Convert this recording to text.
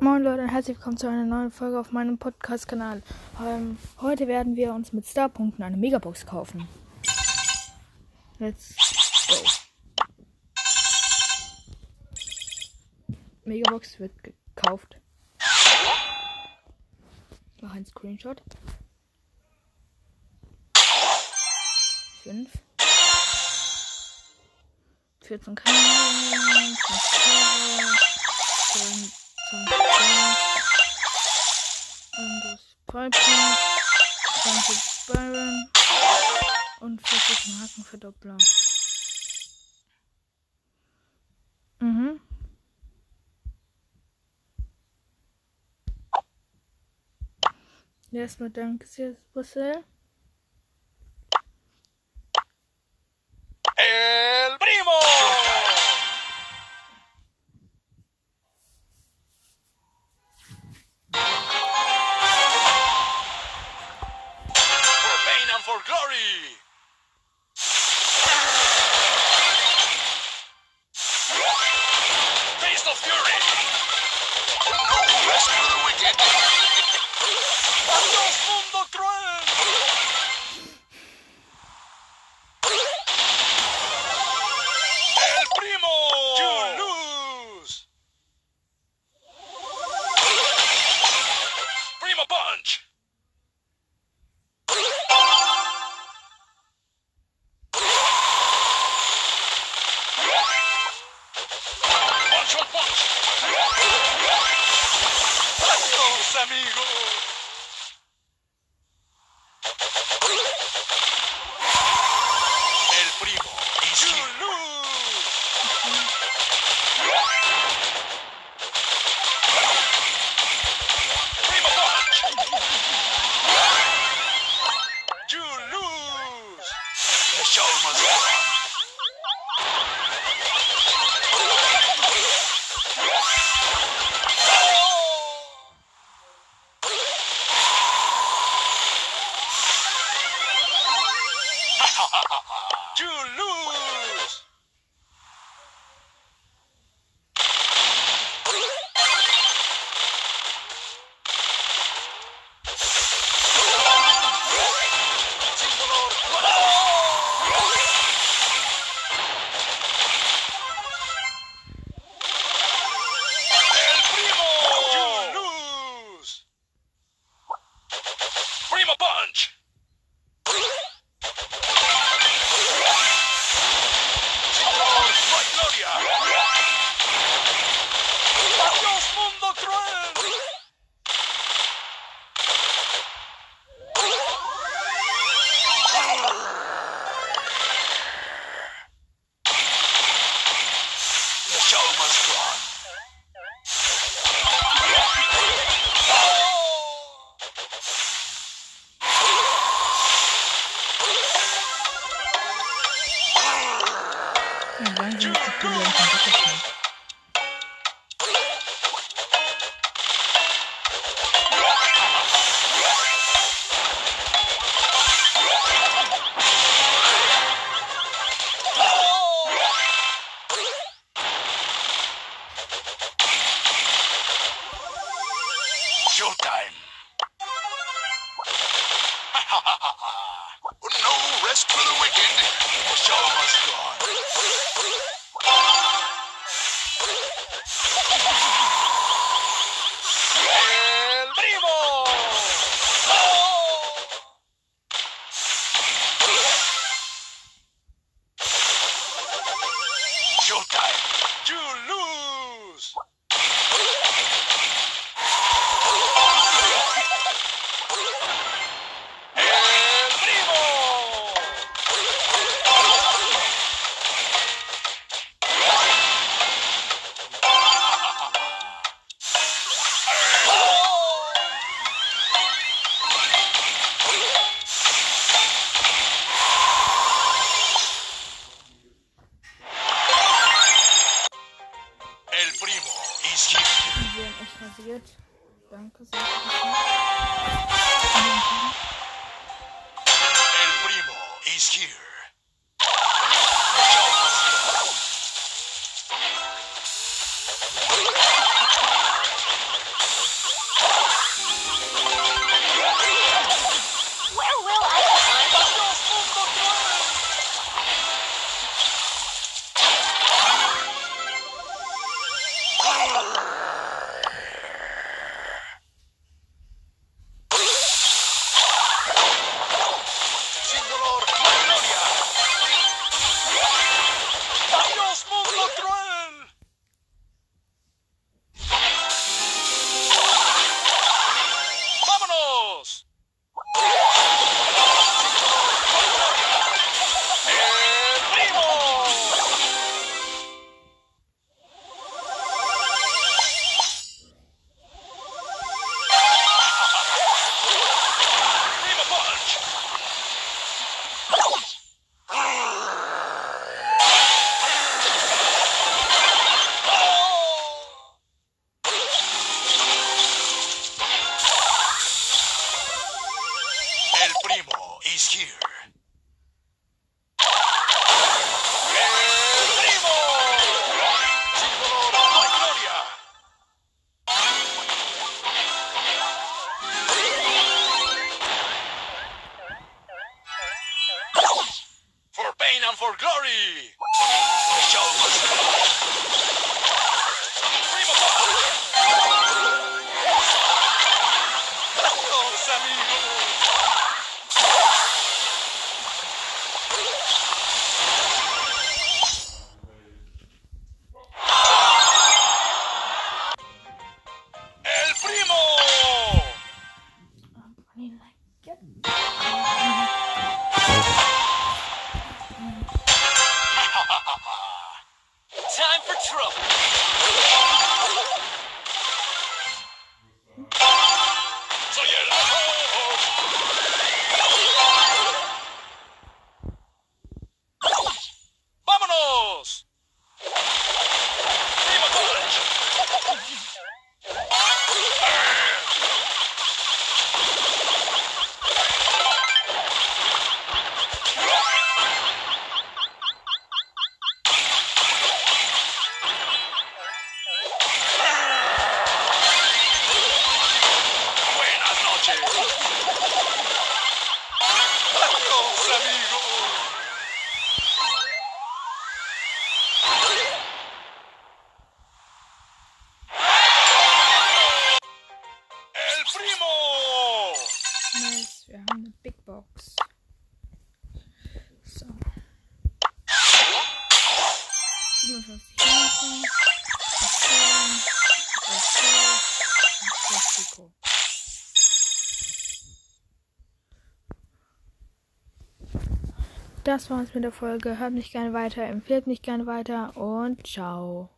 Moin Leute und herzlich willkommen zu einer neuen Folge auf meinem Podcast-Kanal. Ähm, heute werden wir uns mit Starpunkten eine Megabox kaufen. Let's go. Megabox wird gekauft. Ich mache einen Screenshot. 5. 14 Kanäle, 5 Server, 20 und das Piper, 20 Byron und 40 Markenverdoppler. Mhm. Erstmal danke sehr, Brüssel. bunch. bunch on bunch. Adios, amigos. Primo punch. Uważam, że to rasiert. Danke sehr. El primo is here. Hiç olmasın. trouble. Das war's mit der Folge. Hört mich gerne weiter, empfehlt mich gerne weiter und ciao.